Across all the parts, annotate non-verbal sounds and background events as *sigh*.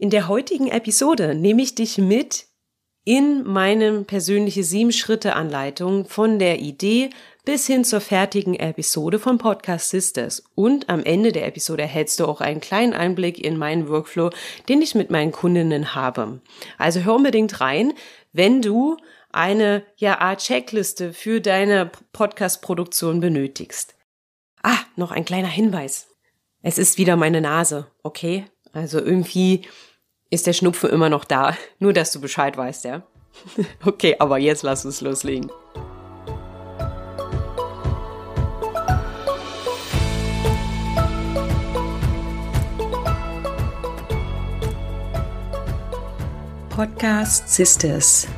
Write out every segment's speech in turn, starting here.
In der heutigen Episode nehme ich dich mit in meine persönliche Sieben-Schritte-Anleitung von der Idee bis hin zur fertigen Episode von Podcast Sisters. Und am Ende der Episode erhältst du auch einen kleinen Einblick in meinen Workflow, den ich mit meinen Kundinnen habe. Also hör unbedingt rein, wenn du eine ja Art Checkliste für deine Podcast-Produktion benötigst. Ah, noch ein kleiner Hinweis. Es ist wieder meine Nase, okay? Also irgendwie ist der Schnupfen immer noch da. *laughs* Nur, dass du Bescheid weißt, ja? *laughs* okay, aber jetzt lass uns loslegen. Podcast Sisters.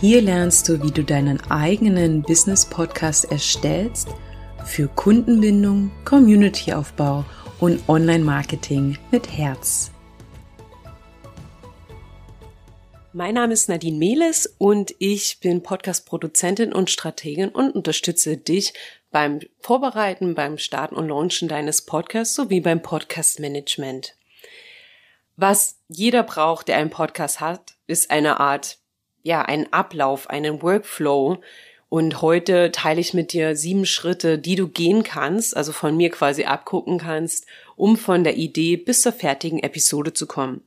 Hier lernst du, wie du deinen eigenen Business-Podcast erstellst für Kundenbindung, Community-Aufbau und Online-Marketing mit Herz. Mein Name ist Nadine Mehles und ich bin Podcast-Produzentin und Strategin und unterstütze dich beim Vorbereiten, beim Starten und Launchen deines Podcasts sowie beim Podcast-Management. Was jeder braucht, der einen Podcast hat, ist eine Art, ja, ein Ablauf, einen Workflow. Und heute teile ich mit dir sieben Schritte, die du gehen kannst, also von mir quasi abgucken kannst, um von der Idee bis zur fertigen Episode zu kommen.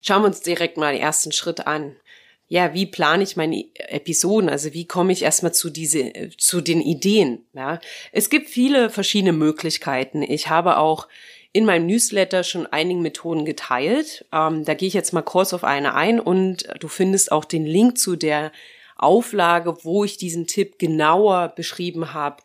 Schauen wir uns direkt mal den ersten Schritt an. Ja, wie plane ich meine Episoden? Also wie komme ich erstmal zu diese, zu den Ideen? Ja, es gibt viele verschiedene Möglichkeiten. Ich habe auch in meinem Newsletter schon einige Methoden geteilt. Ähm, da gehe ich jetzt mal kurz auf eine ein und du findest auch den Link zu der Auflage, wo ich diesen Tipp genauer beschrieben habe,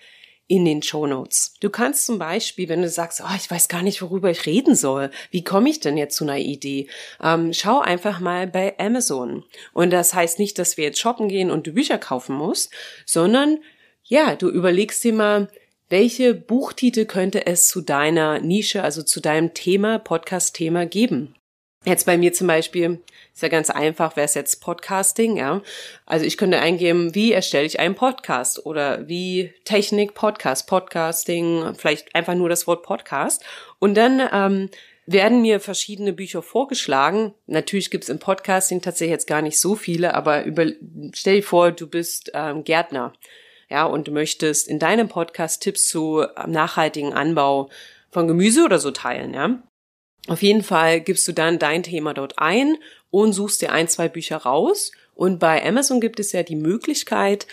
in den Show Notes. Du kannst zum Beispiel, wenn du sagst, oh, ich weiß gar nicht, worüber ich reden soll, wie komme ich denn jetzt zu einer Idee? Ähm, schau einfach mal bei Amazon. Und das heißt nicht, dass wir jetzt shoppen gehen und du Bücher kaufen musst, sondern ja, du überlegst dir mal, welche Buchtitel könnte es zu deiner Nische, also zu deinem Thema, Podcast-Thema geben? Jetzt bei mir zum Beispiel ist ja ganz einfach, wäre es jetzt Podcasting, ja. Also ich könnte eingeben, wie erstelle ich einen Podcast oder wie Technik Podcast, Podcasting, vielleicht einfach nur das Wort Podcast. Und dann ähm, werden mir verschiedene Bücher vorgeschlagen. Natürlich gibt es im Podcasting tatsächlich jetzt gar nicht so viele, aber über, stell dir vor, du bist ähm, Gärtner, ja, und möchtest in deinem Podcast Tipps zu ähm, nachhaltigen Anbau von Gemüse oder so teilen, ja. Auf jeden Fall gibst du dann dein Thema dort ein und suchst dir ein, zwei Bücher raus. Und bei Amazon gibt es ja die Möglichkeit,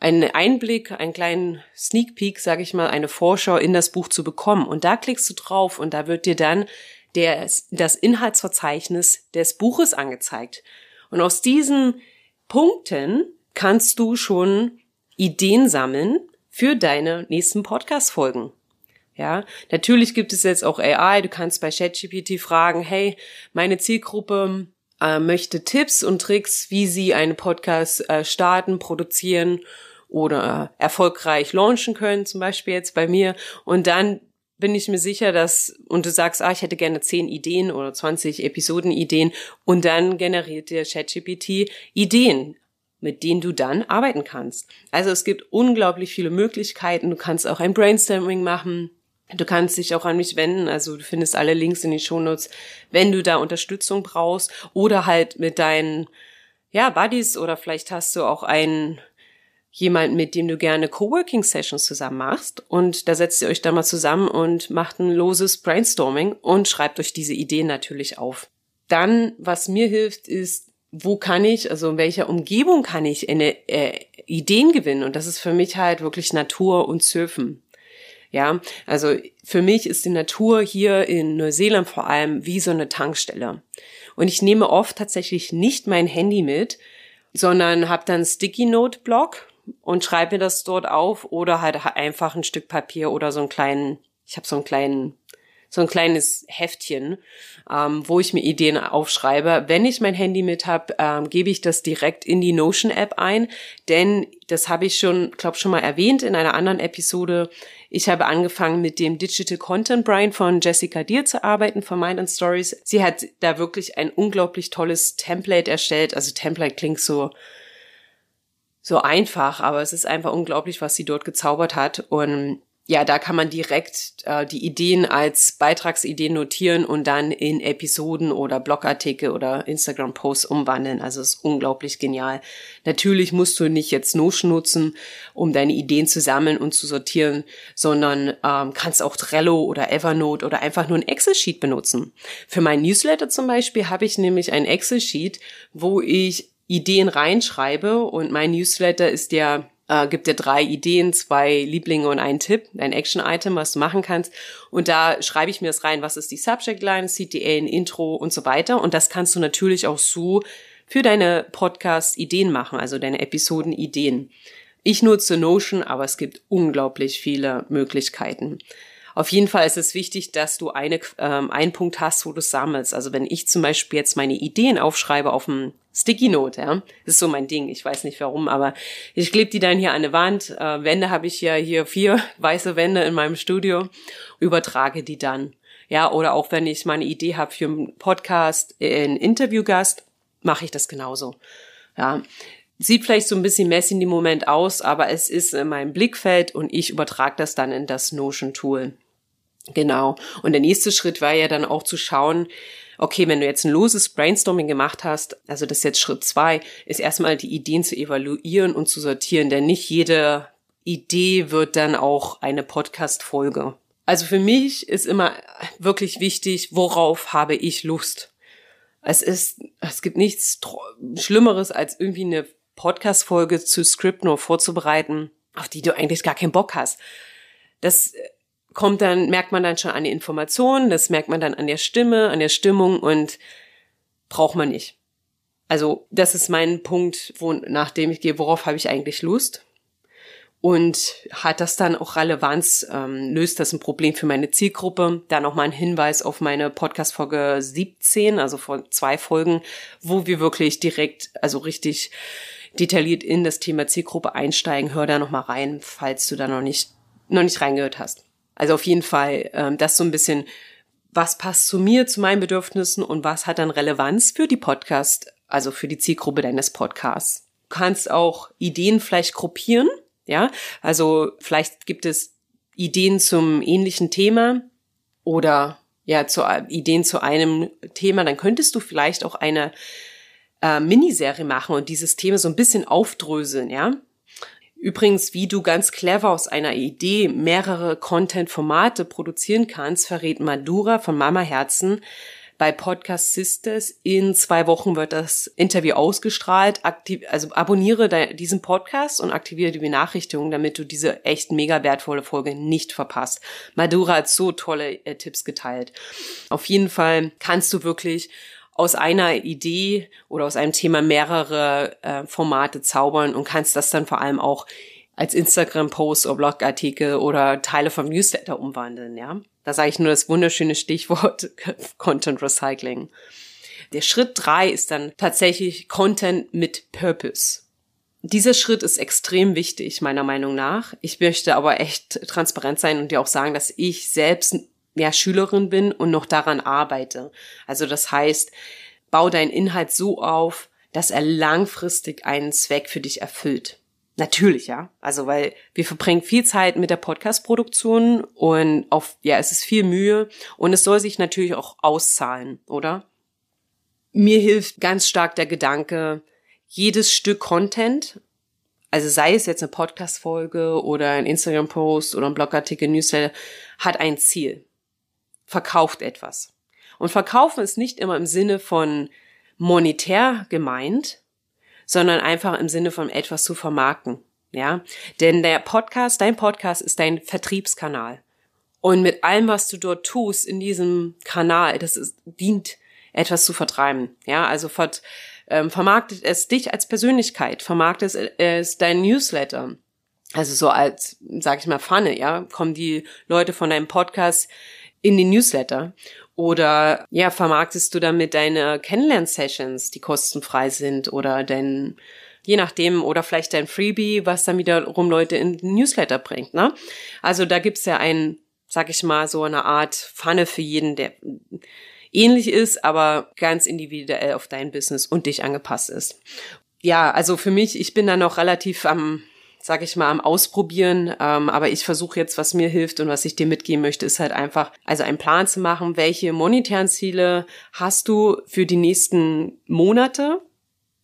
einen Einblick, einen kleinen Sneak Peek, sage ich mal, eine Vorschau in das Buch zu bekommen. Und da klickst du drauf und da wird dir dann der, das Inhaltsverzeichnis des Buches angezeigt. Und aus diesen Punkten kannst du schon Ideen sammeln für deine nächsten Podcast-Folgen. Ja, natürlich gibt es jetzt auch AI. Du kannst bei ChatGPT fragen, hey, meine Zielgruppe äh, möchte Tipps und Tricks, wie sie einen Podcast äh, starten, produzieren oder äh, erfolgreich launchen können, zum Beispiel jetzt bei mir. Und dann bin ich mir sicher, dass, und du sagst, ah, ich hätte gerne zehn Ideen oder 20 Episodenideen und dann generiert dir ChatGPT Ideen mit denen du dann arbeiten kannst. Also es gibt unglaublich viele Möglichkeiten. Du kannst auch ein Brainstorming machen. Du kannst dich auch an mich wenden, also du findest alle Links in den Shownotes, wenn du da Unterstützung brauchst. Oder halt mit deinen ja, Buddies. Oder vielleicht hast du auch einen jemanden, mit dem du gerne Coworking Sessions zusammen machst. Und da setzt ihr euch dann mal zusammen und macht ein loses Brainstorming und schreibt euch diese Ideen natürlich auf. Dann, was mir hilft, ist, wo kann ich, also in welcher Umgebung kann ich eine, äh, Ideen gewinnen? Und das ist für mich halt wirklich Natur und Surfen. Ja, also für mich ist die Natur hier in Neuseeland vor allem wie so eine Tankstelle. Und ich nehme oft tatsächlich nicht mein Handy mit, sondern habe dann Sticky Note Block und schreibe mir das dort auf oder halt einfach ein Stück Papier oder so einen kleinen, ich habe so einen kleinen so ein kleines Heftchen, ähm, wo ich mir Ideen aufschreibe. Wenn ich mein Handy mit habe, ähm, gebe ich das direkt in die Notion-App ein, denn das habe ich schon, glaube schon mal erwähnt in einer anderen Episode. Ich habe angefangen mit dem Digital Content Brain von Jessica Deer zu arbeiten von Mind and Stories. Sie hat da wirklich ein unglaublich tolles Template erstellt. Also Template klingt so so einfach, aber es ist einfach unglaublich, was sie dort gezaubert hat. Und ja, da kann man direkt äh, die Ideen als Beitragsideen notieren und dann in Episoden oder Blogartikel oder Instagram-Posts umwandeln. Also ist unglaublich genial. Natürlich musst du nicht jetzt Notion nutzen, um deine Ideen zu sammeln und zu sortieren, sondern ähm, kannst auch Trello oder Evernote oder einfach nur ein Excel-Sheet benutzen. Für mein Newsletter zum Beispiel habe ich nämlich ein Excel-Sheet, wo ich Ideen reinschreibe und mein Newsletter ist ja äh, gibt dir drei Ideen, zwei Lieblinge und einen Tipp, ein Action-Item, was du machen kannst. Und da schreibe ich mir das rein, was ist die Subject-Line, CTA, ein Intro und so weiter. Und das kannst du natürlich auch so für deine Podcast-Ideen machen, also deine Episoden-Ideen. Ich nutze Notion, aber es gibt unglaublich viele Möglichkeiten. Auf jeden Fall ist es wichtig, dass du eine, ähm, einen Punkt hast, wo du sammelst. Also wenn ich zum Beispiel jetzt meine Ideen aufschreibe auf dem Sticky Note, ja, das ist so mein Ding. Ich weiß nicht warum, aber ich klebe die dann hier an eine Wand. Äh, Wände habe ich ja hier vier *laughs* weiße Wände in meinem Studio, übertrage die dann. Ja, oder auch wenn ich meine Idee habe für einen Podcast, äh, einen Interviewgast, mache ich das genauso. Ja, sieht vielleicht so ein bisschen messy in dem Moment aus, aber es ist in meinem Blickfeld und ich übertrage das dann in das Notion Tool. Genau. Und der nächste Schritt war ja dann auch zu schauen, okay, wenn du jetzt ein loses Brainstorming gemacht hast, also das ist jetzt Schritt zwei, ist erstmal die Ideen zu evaluieren und zu sortieren, denn nicht jede Idee wird dann auch eine Podcast-Folge. Also für mich ist immer wirklich wichtig, worauf habe ich Lust? Es ist, es gibt nichts Schlimmeres als irgendwie eine Podcast-Folge zu Script nur vorzubereiten, auf die du eigentlich gar keinen Bock hast. Das kommt dann, merkt man dann schon an die Informationen, das merkt man dann an der Stimme, an der Stimmung und braucht man nicht. Also das ist mein Punkt, wo, nachdem ich gehe, worauf habe ich eigentlich Lust? Und hat das dann auch Relevanz? Ähm, löst das ein Problem für meine Zielgruppe? Da nochmal ein Hinweis auf meine Podcast-Folge 17, also vor zwei Folgen, wo wir wirklich direkt, also richtig detailliert in das Thema Zielgruppe einsteigen. Hör da nochmal rein, falls du da noch nicht, noch nicht reingehört hast. Also auf jeden Fall ähm, das so ein bisschen, was passt zu mir, zu meinen Bedürfnissen und was hat dann Relevanz für die Podcast, also für die Zielgruppe deines Podcasts. Du kannst auch Ideen vielleicht gruppieren, ja, also vielleicht gibt es Ideen zum ähnlichen Thema oder ja, zu Ideen zu einem Thema, dann könntest du vielleicht auch eine äh, Miniserie machen und dieses Thema so ein bisschen aufdröseln, ja. Übrigens, wie du ganz clever aus einer Idee mehrere Content-Formate produzieren kannst, verrät Madura von Mama Herzen bei Podcast Sisters. In zwei Wochen wird das Interview ausgestrahlt. Aktiv also abonniere diesen Podcast und aktiviere die Benachrichtigungen, damit du diese echt mega wertvolle Folge nicht verpasst. Madura hat so tolle äh, Tipps geteilt. Auf jeden Fall kannst du wirklich aus einer Idee oder aus einem Thema mehrere äh, Formate zaubern und kannst das dann vor allem auch als Instagram-Post oder Blogartikel oder Teile vom Newsletter umwandeln, ja. Da sage ich nur das wunderschöne Stichwort *laughs* Content Recycling. Der Schritt drei ist dann tatsächlich Content mit Purpose. Dieser Schritt ist extrem wichtig, meiner Meinung nach. Ich möchte aber echt transparent sein und dir auch sagen, dass ich selbst ja, Schülerin bin und noch daran arbeite. Also das heißt, bau deinen Inhalt so auf, dass er langfristig einen Zweck für dich erfüllt. Natürlich, ja. Also, weil wir verbringen viel Zeit mit der Podcast-Produktion und auf, ja, es ist viel Mühe und es soll sich natürlich auch auszahlen, oder? Mir hilft ganz stark der Gedanke, jedes Stück Content, also sei es jetzt eine Podcast-Folge oder ein Instagram-Post oder ein Blogartikel, Newsletter, hat ein Ziel verkauft etwas. Und verkaufen ist nicht immer im Sinne von monetär gemeint, sondern einfach im Sinne von etwas zu vermarkten. Ja, denn der Podcast, dein Podcast ist dein Vertriebskanal. Und mit allem, was du dort tust in diesem Kanal, das ist, dient etwas zu vertreiben. Ja, also ver, ähm, vermarktet es dich als Persönlichkeit, vermarktet es, es dein Newsletter. Also so als, sag ich mal, Pfanne, ja, kommen die Leute von deinem Podcast in den Newsletter? Oder ja, vermarktest du damit deine Kennenlern-Sessions, die kostenfrei sind oder dein, je nachdem, oder vielleicht dein Freebie, was dann wiederum Leute in den Newsletter bringt, ne? Also da gibt's ja ein, sag ich mal, so eine Art Pfanne für jeden, der ähnlich ist, aber ganz individuell auf dein Business und dich angepasst ist. Ja, also für mich, ich bin da noch relativ am sag ich mal, am Ausprobieren. Ähm, aber ich versuche jetzt, was mir hilft und was ich dir mitgeben möchte, ist halt einfach, also einen Plan zu machen, welche monetären Ziele hast du für die nächsten Monate,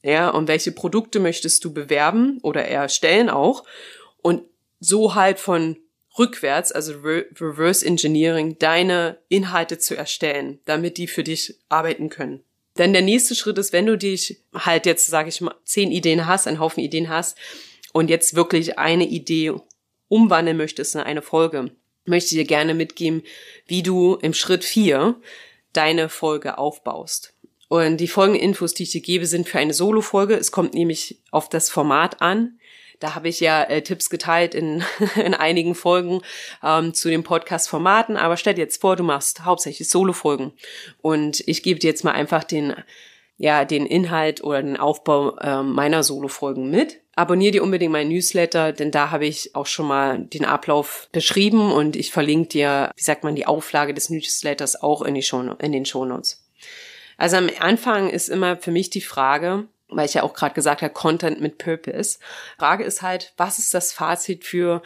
ja, und welche Produkte möchtest du bewerben oder erstellen auch. Und so halt von rückwärts, also Reverse Engineering, deine Inhalte zu erstellen, damit die für dich arbeiten können. Denn der nächste Schritt ist, wenn du dich halt jetzt, sage ich mal, zehn Ideen hast, einen Haufen Ideen hast und jetzt wirklich eine Idee umwandeln möchtest in eine Folge, möchte ich dir gerne mitgeben, wie du im Schritt vier deine Folge aufbaust. Und die folgenden Infos, die ich dir gebe, sind für eine Solo-Folge. Es kommt nämlich auf das Format an. Da habe ich ja äh, Tipps geteilt in, *laughs* in einigen Folgen ähm, zu den Podcast-Formaten. Aber stell dir jetzt vor, du machst hauptsächlich Solo-Folgen. Und ich gebe dir jetzt mal einfach den, ja, den Inhalt oder den Aufbau äh, meiner Solo-Folgen mit. Abonnier dir unbedingt meinen Newsletter, denn da habe ich auch schon mal den Ablauf beschrieben und ich verlinke dir, wie sagt man, die Auflage des Newsletters auch in, die Show, in den Shownotes. Also am Anfang ist immer für mich die Frage, weil ich ja auch gerade gesagt habe, Content mit Purpose. Frage ist halt, was ist das Fazit für,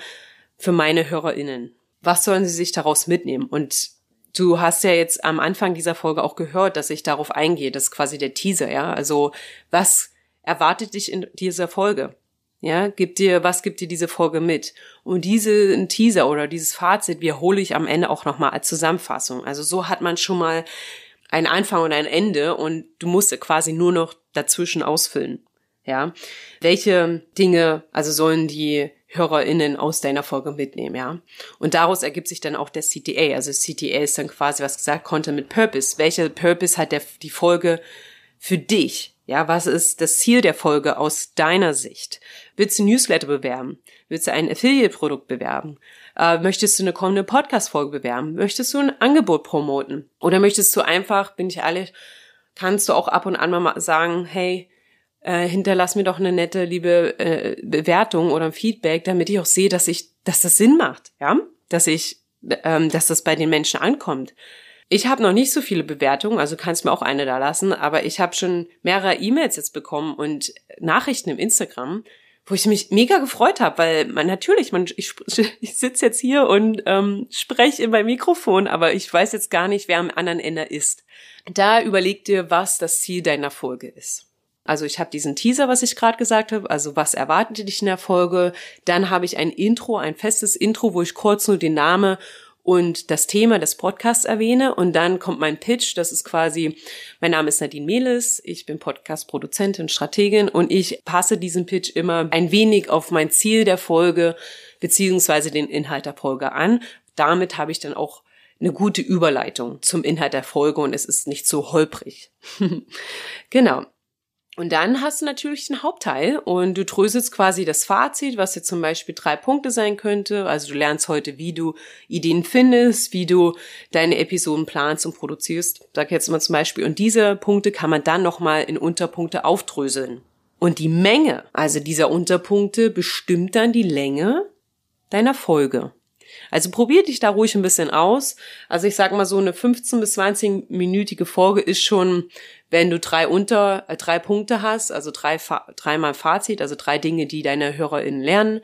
für meine HörerInnen? Was sollen sie sich daraus mitnehmen? Und du hast ja jetzt am Anfang dieser Folge auch gehört, dass ich darauf eingehe. Das ist quasi der Teaser, ja. Also, was erwartet dich in dieser Folge? Ja, gibt dir, was gibt dir diese Folge mit? Und diesen Teaser oder dieses Fazit wiederhole ich am Ende auch nochmal als Zusammenfassung. Also so hat man schon mal ein Anfang und ein Ende und du musst quasi nur noch dazwischen ausfüllen. Ja, welche Dinge also sollen die HörerInnen aus deiner Folge mitnehmen, ja. Und daraus ergibt sich dann auch der CTA. Also CTA ist dann quasi, was gesagt, Content mit Purpose. Welcher Purpose hat der, die Folge für dich? Ja, was ist das Ziel der Folge aus deiner Sicht? Willst du Newsletter bewerben? Willst du ein Affiliate-Produkt bewerben? Äh, möchtest du eine kommende Podcast-Folge bewerben? Möchtest du ein Angebot promoten? Oder möchtest du einfach, bin ich ehrlich, kannst du auch ab und an mal sagen, hey, äh, hinterlass mir doch eine nette, liebe äh, Bewertung oder ein Feedback, damit ich auch sehe, dass ich, dass das Sinn macht, ja, dass ich, ähm, dass das bei den Menschen ankommt. Ich habe noch nicht so viele Bewertungen, also kannst mir auch eine da lassen, aber ich habe schon mehrere E-Mails jetzt bekommen und Nachrichten im Instagram, wo ich mich mega gefreut habe, weil man natürlich, man, ich, *laughs* ich sitze jetzt hier und ähm, spreche in mein Mikrofon, aber ich weiß jetzt gar nicht, wer am anderen Ende ist. Da überleg dir, was das Ziel deiner Folge ist. Also ich habe diesen Teaser, was ich gerade gesagt habe, also was erwartet dich in der Folge. Dann habe ich ein Intro, ein festes Intro, wo ich kurz nur den Namen und das Thema des Podcasts erwähne und dann kommt mein Pitch, das ist quasi, mein Name ist Nadine Mehles, ich bin Podcast-Produzentin, Strategin und ich passe diesen Pitch immer ein wenig auf mein Ziel der Folge beziehungsweise den Inhalt der Folge an. Damit habe ich dann auch eine gute Überleitung zum Inhalt der Folge und es ist nicht so holprig. *laughs* genau. Und dann hast du natürlich den Hauptteil und du dröselst quasi das Fazit, was jetzt zum Beispiel drei Punkte sein könnte. Also du lernst heute, wie du Ideen findest, wie du deine Episoden planst und produzierst. Sag jetzt mal zum Beispiel. Und diese Punkte kann man dann nochmal in Unterpunkte aufdröseln. Und die Menge, also dieser Unterpunkte, bestimmt dann die Länge deiner Folge. Also probier dich da ruhig ein bisschen aus. Also ich sag mal so eine 15 bis 20 minütige Folge ist schon, wenn du drei unter äh, drei Punkte hast, also drei dreimal Fazit, also drei Dinge, die deine HörerInnen lernen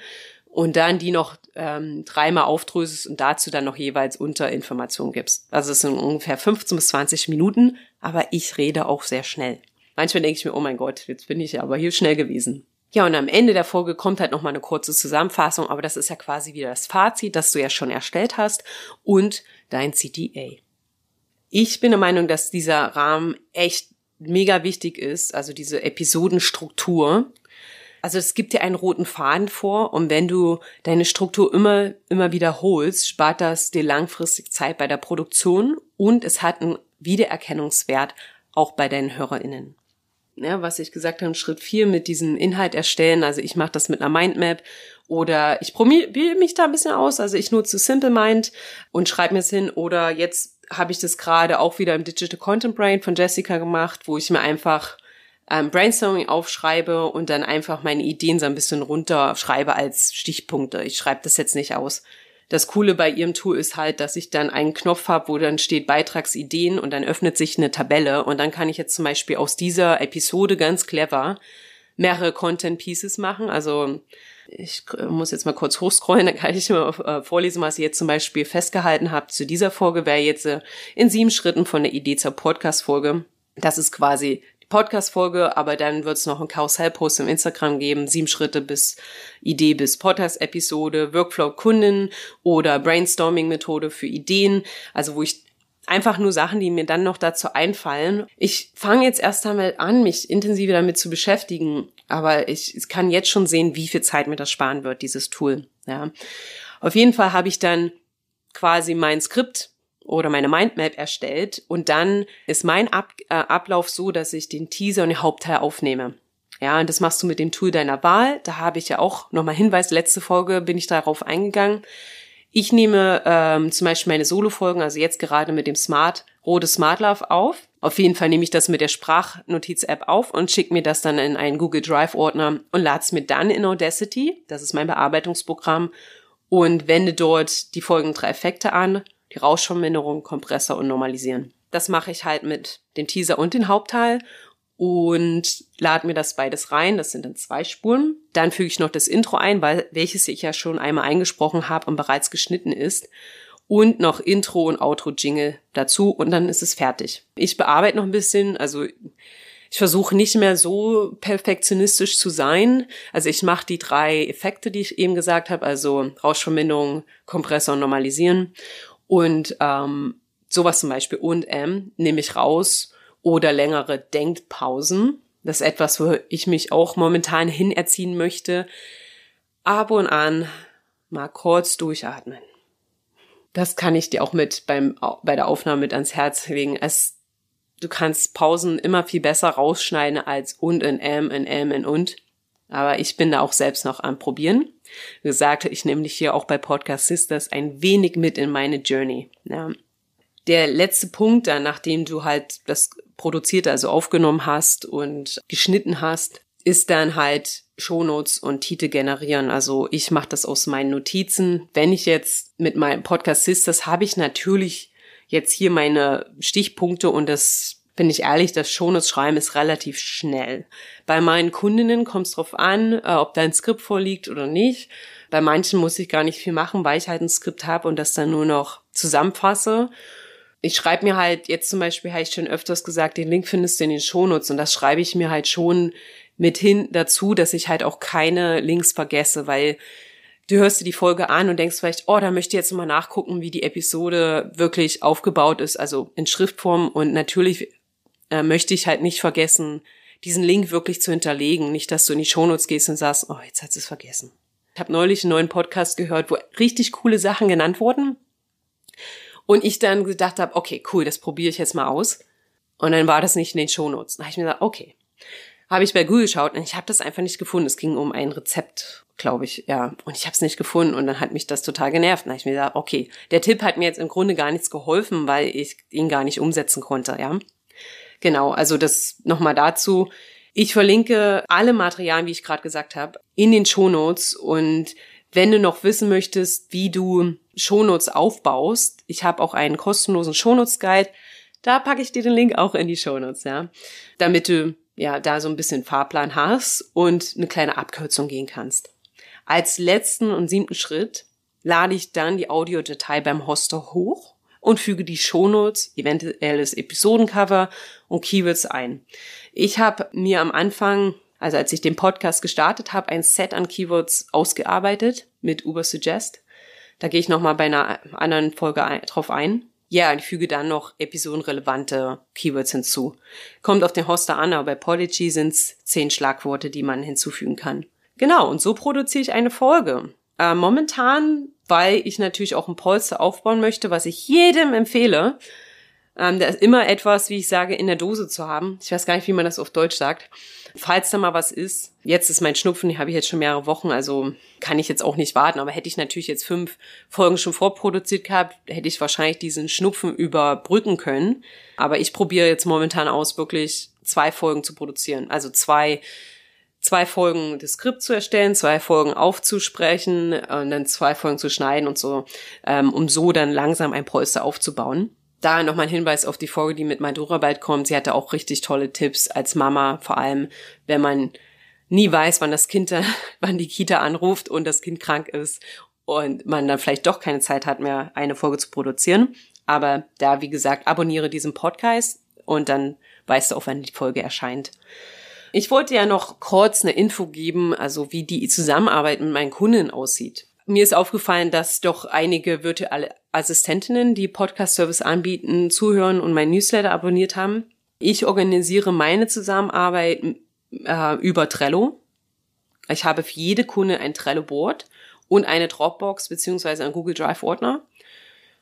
und dann die noch ähm, dreimal aufdröselst und dazu dann noch jeweils Unterinformationen gibst. Also es sind ungefähr 15 bis 20 Minuten, aber ich rede auch sehr schnell. Manchmal denke ich mir, oh mein Gott, jetzt bin ich aber hier schnell gewesen. Ja, und am Ende der Folge kommt halt nochmal eine kurze Zusammenfassung, aber das ist ja quasi wieder das Fazit, das du ja schon erstellt hast und dein CTA. Ich bin der Meinung, dass dieser Rahmen echt mega wichtig ist, also diese Episodenstruktur. Also es gibt dir einen roten Faden vor und wenn du deine Struktur immer, immer wiederholst, spart das dir langfristig Zeit bei der Produktion und es hat einen Wiedererkennungswert auch bei deinen HörerInnen ja, was ich gesagt habe, Schritt vier mit diesem Inhalt erstellen. Also ich mache das mit einer Mindmap oder ich probiere mich da ein bisschen aus. Also ich nutze Simple Mind und schreibe mir es hin. Oder jetzt habe ich das gerade auch wieder im Digital Content Brain von Jessica gemacht, wo ich mir einfach ähm, Brainstorming aufschreibe und dann einfach meine Ideen so ein bisschen runterschreibe als Stichpunkte. Ich schreibe das jetzt nicht aus. Das Coole bei ihrem Tool ist halt, dass ich dann einen Knopf habe, wo dann steht Beitragsideen und dann öffnet sich eine Tabelle und dann kann ich jetzt zum Beispiel aus dieser Episode ganz clever mehrere Content Pieces machen. Also Ich muss jetzt mal kurz hochscrollen, *laughs* dann kann ich mal äh, vorlesen, was ich jetzt zum Beispiel festgehalten habe. Zu dieser Folge wäre jetzt äh, in sieben Schritten von der Idee zur Podcast-Folge. Das ist quasi Podcast-Folge, aber dann wird es noch einen Karussell-Post im Instagram geben, sieben Schritte bis Idee bis Podcast-Episode, Workflow-Kunden oder Brainstorming-Methode für Ideen, also wo ich einfach nur Sachen, die mir dann noch dazu einfallen. Ich fange jetzt erst einmal an, mich intensiver damit zu beschäftigen, aber ich, ich kann jetzt schon sehen, wie viel Zeit mir das sparen wird, dieses Tool. Ja. Auf jeden Fall habe ich dann quasi mein Skript oder meine Mindmap erstellt und dann ist mein Ab äh, Ablauf so, dass ich den Teaser und den Hauptteil aufnehme. Ja, und das machst du mit dem Tool deiner Wahl. Da habe ich ja auch nochmal Hinweis, letzte Folge bin ich darauf eingegangen. Ich nehme ähm, zum Beispiel meine Solo-Folgen, also jetzt gerade mit dem Smart, Rode Smart Love auf. Auf jeden Fall nehme ich das mit der Sprachnotiz-App auf und schicke mir das dann in einen Google Drive-Ordner und lade es mir dann in Audacity, das ist mein Bearbeitungsprogramm, und wende dort die folgenden drei Effekte an, die Rauschverminderung, Kompressor und Normalisieren. Das mache ich halt mit dem Teaser und dem Hauptteil und lade mir das beides rein. Das sind dann zwei Spuren. Dann füge ich noch das Intro ein, weil welches ich ja schon einmal eingesprochen habe und bereits geschnitten ist. Und noch Intro und Outro-Jingle dazu und dann ist es fertig. Ich bearbeite noch ein bisschen, also ich versuche nicht mehr so perfektionistisch zu sein. Also ich mache die drei Effekte, die ich eben gesagt habe, also Rauschverminderung, Kompressor und Normalisieren. Und ähm, sowas zum Beispiel und M nehme ich raus oder längere Denkpausen. Das ist etwas, wo ich mich auch momentan hinerziehen möchte. Ab und an mal kurz durchatmen. Das kann ich dir auch mit beim, bei der Aufnahme mit ans Herz legen. Es, du kannst Pausen immer viel besser rausschneiden als und in M, in M, in und. Aber ich bin da auch selbst noch am Probieren. Gesagt, ich nehme dich hier auch bei Podcast Sisters ein wenig mit in meine Journey. Ja. Der letzte Punkt dann, nachdem du halt das produziert, also aufgenommen hast und geschnitten hast, ist dann halt Shownotes und Titel generieren. Also ich mache das aus meinen Notizen. Wenn ich jetzt mit meinem Podcast Sisters habe ich natürlich jetzt hier meine Stichpunkte und das bin ich ehrlich, das Shownotes schreiben ist relativ schnell. Bei meinen Kundinnen kommt es drauf an, äh, ob da ein Skript vorliegt oder nicht. Bei manchen muss ich gar nicht viel machen, weil ich halt ein Skript habe und das dann nur noch zusammenfasse ich schreibe mir halt, jetzt zum Beispiel habe ich schon öfters gesagt, den Link findest du in den Shownotes und das schreibe ich mir halt schon mit hin dazu, dass ich halt auch keine Links vergesse, weil du hörst dir die Folge an und denkst vielleicht, oh, da möchte ich jetzt mal nachgucken, wie die Episode wirklich aufgebaut ist, also in Schriftform und natürlich äh, möchte ich halt nicht vergessen, diesen Link wirklich zu hinterlegen, nicht, dass du in die Shownotes gehst und sagst, oh, jetzt hat es vergessen. Ich habe neulich einen neuen Podcast gehört, wo richtig coole Sachen genannt wurden und ich dann gedacht habe, okay, cool, das probiere ich jetzt mal aus. Und dann war das nicht in den Shownotes. Dann habe ich mir gedacht, okay. Habe ich bei Google geschaut und ich habe das einfach nicht gefunden. Es ging um ein Rezept, glaube ich, ja. Und ich habe es nicht gefunden und dann hat mich das total genervt. Dann habe ich mir gedacht, okay, der Tipp hat mir jetzt im Grunde gar nichts geholfen, weil ich ihn gar nicht umsetzen konnte, ja. Genau, also das nochmal dazu. Ich verlinke alle Materialien, wie ich gerade gesagt habe, in den Shownotes und wenn du noch wissen möchtest, wie du Shownotes aufbaust, ich habe auch einen kostenlosen Shownotes Guide. Da packe ich dir den Link auch in die Shownotes, ja, damit du ja da so ein bisschen Fahrplan hast und eine kleine Abkürzung gehen kannst. Als letzten und siebten Schritt lade ich dann die Audiodatei beim Hoster hoch und füge die Shownotes, eventuelles Episodencover und Keywords ein. Ich habe mir am Anfang also als ich den Podcast gestartet habe, ein Set an Keywords ausgearbeitet mit Ubersuggest. Da gehe ich nochmal bei einer anderen Folge ein, drauf ein. Ja, ich füge dann noch episodenrelevante Keywords hinzu. Kommt auf den Hoster an, aber bei Podigy sind es zehn Schlagworte, die man hinzufügen kann. Genau, und so produziere ich eine Folge. Äh, momentan, weil ich natürlich auch ein Polster aufbauen möchte, was ich jedem empfehle, ähm, da ist immer etwas, wie ich sage, in der Dose zu haben. Ich weiß gar nicht, wie man das auf Deutsch sagt. Falls da mal was ist, jetzt ist mein Schnupfen, die habe ich jetzt schon mehrere Wochen, also kann ich jetzt auch nicht warten. Aber hätte ich natürlich jetzt fünf Folgen schon vorproduziert gehabt, hätte ich wahrscheinlich diesen Schnupfen überbrücken können. Aber ich probiere jetzt momentan aus, wirklich zwei Folgen zu produzieren. Also zwei zwei Folgen das Skript zu erstellen, zwei Folgen aufzusprechen und dann zwei Folgen zu schneiden und so, ähm, um so dann langsam ein Polster aufzubauen da nochmal ein Hinweis auf die Folge, die mit Madura bald kommt. Sie hatte auch richtig tolle Tipps als Mama, vor allem wenn man nie weiß, wann das Kind, *laughs* wann die Kita anruft und das Kind krank ist und man dann vielleicht doch keine Zeit hat mehr, eine Folge zu produzieren. Aber da, wie gesagt, abonniere diesen Podcast und dann weißt du auch, wann die Folge erscheint. Ich wollte ja noch kurz eine Info geben, also wie die Zusammenarbeit mit meinen Kunden aussieht. Mir ist aufgefallen, dass doch einige virtuelle Assistentinnen, die Podcast-Service anbieten, zuhören und mein Newsletter abonniert haben. Ich organisiere meine Zusammenarbeit äh, über Trello. Ich habe für jede Kunde ein Trello-Board und eine Dropbox beziehungsweise einen Google Drive-Ordner.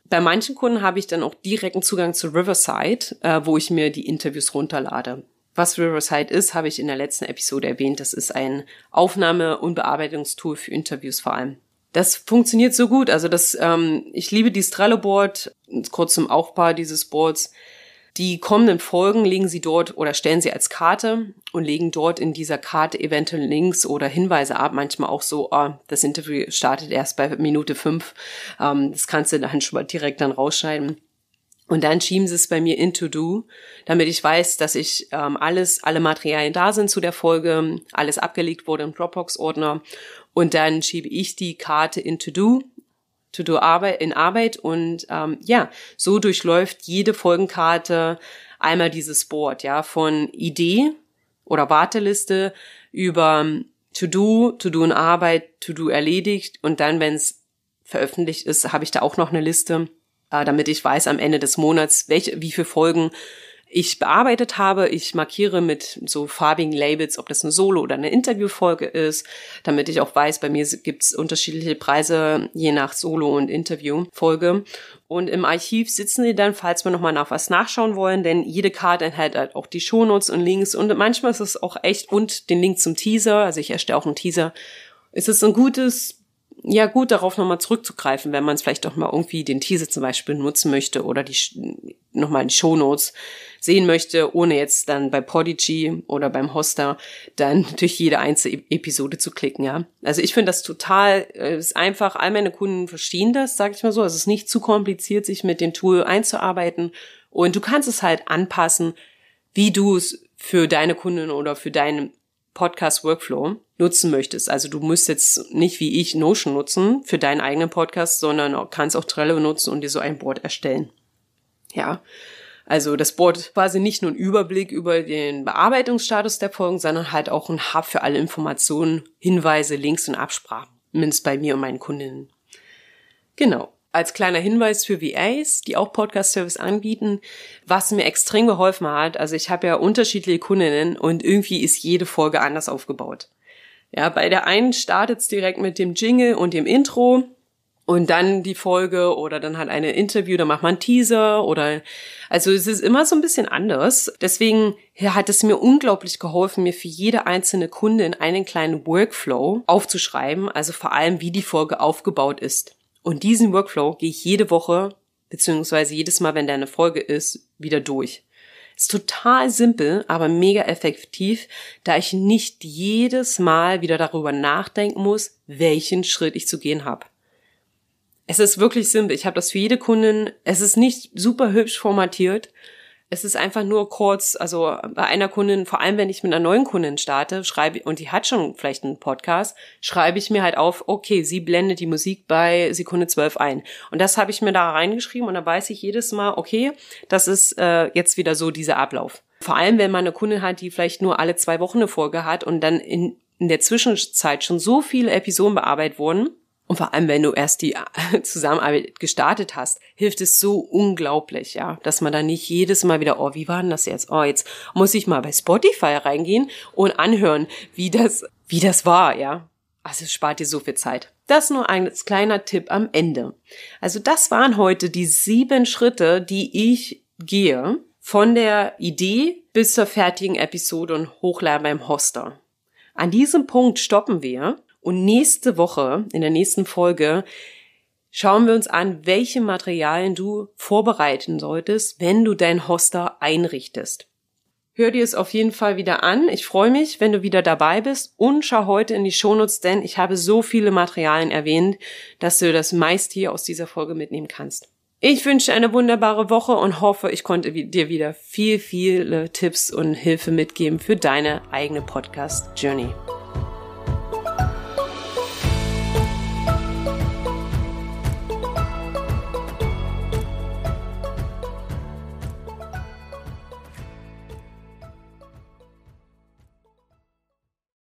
Bei manchen Kunden habe ich dann auch direkten Zugang zu Riverside, äh, wo ich mir die Interviews runterlade. Was Riverside ist, habe ich in der letzten Episode erwähnt. Das ist ein Aufnahme- und Bearbeitungstool für Interviews vor allem. Das funktioniert so gut. Also das, ähm, ich liebe dieses Trello-Board. Kurz zum Aufbau dieses Boards. Die kommenden Folgen legen Sie dort oder stellen Sie als Karte und legen dort in dieser Karte eventuell Links oder Hinweise ab. Manchmal auch so, oh, das Interview startet erst bei Minute fünf. Ähm, das kannst du dann schon mal direkt dann rausschneiden. Und dann schieben sie es bei mir in To Do, damit ich weiß, dass ich ähm, alles, alle Materialien da sind zu der Folge, alles abgelegt wurde im Dropbox-Ordner. Und dann schiebe ich die Karte in To Do To-Do Arbeit, in Arbeit. Und ähm, ja, so durchläuft jede Folgenkarte einmal dieses Board, ja, von Idee oder Warteliste über To-Do, To-Do in Arbeit, To-Do erledigt. Und dann, wenn es veröffentlicht ist, habe ich da auch noch eine Liste, äh, damit ich weiß am Ende des Monats, welche, wie viele Folgen ich bearbeitet habe. Ich markiere mit so farbigen Labels, ob das eine Solo- oder eine Interviewfolge ist, damit ich auch weiß, bei mir gibt's unterschiedliche Preise je nach Solo- und Interviewfolge. Und im Archiv sitzen sie dann, falls wir nochmal nach was nachschauen wollen, denn jede Karte enthält halt auch die Shownotes und Links und manchmal ist es auch echt und den Link zum Teaser, also ich erstelle auch einen Teaser. Es ist ein gutes ja gut, darauf nochmal zurückzugreifen, wenn man es vielleicht doch mal irgendwie den Teaser zum Beispiel nutzen möchte oder die nochmal die Shownotes sehen möchte, ohne jetzt dann bei Podigy oder beim Hoster dann *laughs* durch jede einzelne Episode zu klicken, ja. Also ich finde das total, äh, ist einfach, all meine Kunden verstehen das, sage ich mal so. Also es ist nicht zu kompliziert, sich mit dem Tool einzuarbeiten und du kannst es halt anpassen, wie du es für deine Kunden oder für deinen Podcast-Workflow nutzen möchtest. Also du musst jetzt nicht wie ich Notion nutzen für deinen eigenen Podcast, sondern kannst auch Trello nutzen und dir so ein Board erstellen. Ja. Also das Board quasi nicht nur ein Überblick über den Bearbeitungsstatus der Folgen, sondern halt auch ein Hub für alle Informationen, Hinweise, Links und Absprachen. Mindestens bei mir und meinen Kundinnen. Genau. Als kleiner Hinweis für VAs, die auch Podcast-Service anbieten, was mir extrem geholfen hat. Also ich habe ja unterschiedliche Kundinnen und irgendwie ist jede Folge anders aufgebaut. Ja, bei der einen startet es direkt mit dem Jingle und dem Intro und dann die Folge oder dann halt eine Interview, da macht man Teaser oder also es ist immer so ein bisschen anders. Deswegen hat es mir unglaublich geholfen, mir für jede einzelne Kundin einen kleinen Workflow aufzuschreiben, also vor allem wie die Folge aufgebaut ist. Und diesen Workflow gehe ich jede Woche beziehungsweise jedes Mal, wenn da eine Folge ist, wieder durch. Ist total simpel, aber mega effektiv, da ich nicht jedes Mal wieder darüber nachdenken muss, welchen Schritt ich zu gehen habe. Es ist wirklich simpel. Ich habe das für jede Kundin. Es ist nicht super hübsch formatiert. Es ist einfach nur kurz, also bei einer Kundin, vor allem wenn ich mit einer neuen Kundin starte, schreibe und die hat schon vielleicht einen Podcast, schreibe ich mir halt auf, okay, sie blendet die Musik bei Sekunde 12 ein. Und das habe ich mir da reingeschrieben und da weiß ich jedes Mal, okay, das ist äh, jetzt wieder so dieser Ablauf. Vor allem, wenn man eine Kundin hat, die vielleicht nur alle zwei Wochen eine Folge hat und dann in, in der Zwischenzeit schon so viele Episoden bearbeitet wurden, und vor allem, wenn du erst die *laughs* Zusammenarbeit gestartet hast, hilft es so unglaublich, ja, dass man dann nicht jedes Mal wieder, oh, wie war denn das jetzt? Oh, jetzt muss ich mal bei Spotify reingehen und anhören, wie das, wie das war, ja. Also es spart dir so viel Zeit. Das nur ein kleiner Tipp am Ende. Also das waren heute die sieben Schritte, die ich gehe von der Idee bis zur fertigen Episode und Hochladen beim Hoster. An diesem Punkt stoppen wir und nächste Woche, in der nächsten Folge, schauen wir uns an, welche Materialien du vorbereiten solltest, wenn du dein Hoster einrichtest. Hör dir es auf jeden Fall wieder an. Ich freue mich, wenn du wieder dabei bist und schau heute in die Shownotes, denn ich habe so viele Materialien erwähnt, dass du das meist hier aus dieser Folge mitnehmen kannst. Ich wünsche eine wunderbare Woche und hoffe, ich konnte dir wieder viel, viele Tipps und Hilfe mitgeben für deine eigene Podcast Journey.